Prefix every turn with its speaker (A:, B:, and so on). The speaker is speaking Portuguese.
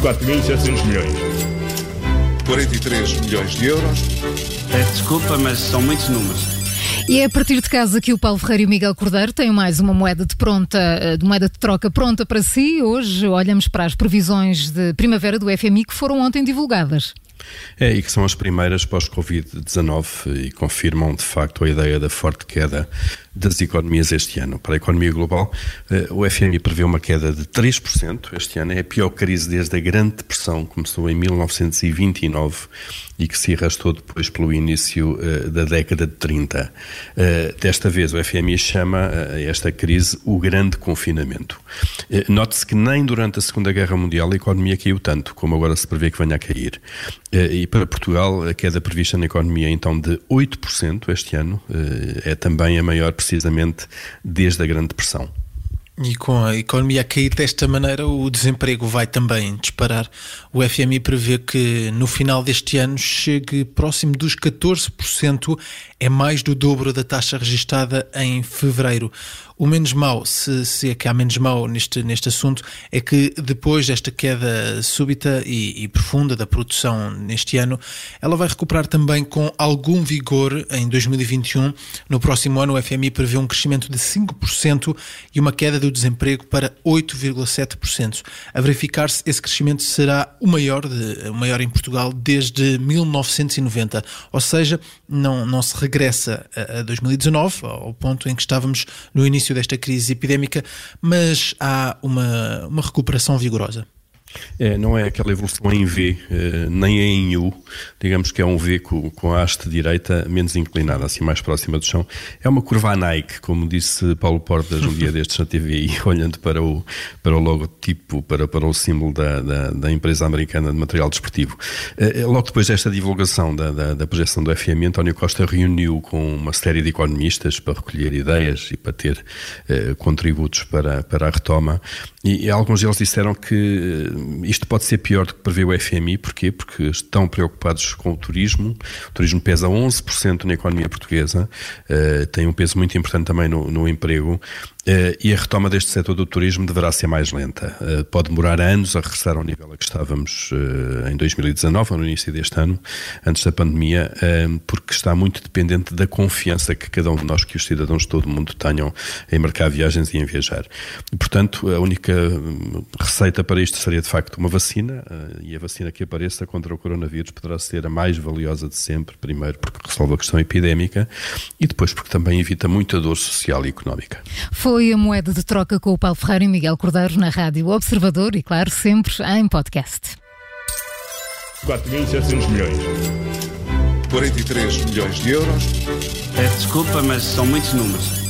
A: 4.700 milhões.
B: 43 milhões de euros.
C: Peço desculpa, mas são muitos números.
D: E é a partir de casa que o Paulo Ferreira e o Miguel Cordeiro têm mais uma moeda de pronta, eh, de moeda de troca pronta para si. Hoje olhamos para as previsões de primavera do FMI que foram ontem divulgadas.
E: É, e que são as primeiras pós-Covid-19 e confirmam de facto a ideia da forte queda das economias este ano. Para a economia global, eh, o FMI prevê uma queda de 3% este ano. É a pior crise desde a Grande Depressão, começou em 1929 e que se arrastou depois pelo início uh, da década de 30. Uh, desta vez, o FMI chama esta crise o grande confinamento. Note-se que nem durante a Segunda Guerra Mundial a economia caiu tanto como agora se prevê que venha a cair. E para Portugal, a queda prevista na economia então de 8% este ano é também a maior precisamente desde a Grande Depressão.
F: E com a economia a cair desta maneira, o desemprego vai também disparar. O FMI prevê que no final deste ano chegue próximo dos 14%, é mais do dobro da taxa registada em fevereiro. O menos mau, se, se é que há menos mau neste, neste assunto, é que depois desta queda súbita e, e, profunda da produção neste ano, ela vai recuperar também com algum vigor em 2021. No próximo ano, o FMI prevê um crescimento de 5% e uma queda do desemprego para 8,7%. A verificar-se, esse crescimento será o maior, de, o maior em Portugal desde 1990. Ou seja, não, não se regressa a, a 2019, ao ponto em que estávamos no início desta crise epidémica, mas há uma, uma recuperação vigorosa.
E: É, não é aquela evolução em V, eh, nem é em U, digamos que é um V com, com a haste direita menos inclinada, assim mais próxima do chão. É uma curva Nike, como disse Paulo Portas um dia destes na TV, olhando para o, para o logotipo, para, para o símbolo da, da, da empresa americana de material desportivo. Eh, eh, logo depois desta divulgação da, da, da projeção do FMI, António Costa reuniu com uma série de economistas para recolher ideias e para ter eh, contributos para, para a retoma, e, e alguns deles disseram que isto pode ser pior do que prevê o FMI, porquê? Porque estão preocupados com o turismo. O turismo pesa 11% na economia portuguesa, uh, tem um peso muito importante também no, no emprego e a retoma deste setor do turismo deverá ser mais lenta. Uh, pode demorar anos a regressar ao nível a que estávamos uh, em 2019, ou no início deste ano, antes da pandemia, porque está muito dependente da confiança que cada um de nós, que os cidadãos de todo o mundo tenham em marcar viagens e em viajar. Portanto, a única receita para isto seria de facto uma vacina, e a vacina que apareça contra o coronavírus poderá ser a mais valiosa de sempre, primeiro porque resolve a questão epidémica e depois porque também evita muita dor social e económica.
D: Foi foi a moeda de troca com o Paulo Ferreira e Miguel Cordeiro na Rádio Observador e, claro, sempre em podcast.
A: 4.700 milhões.
B: 43 milhões de euros.
C: Peço desculpa, mas são muitos números.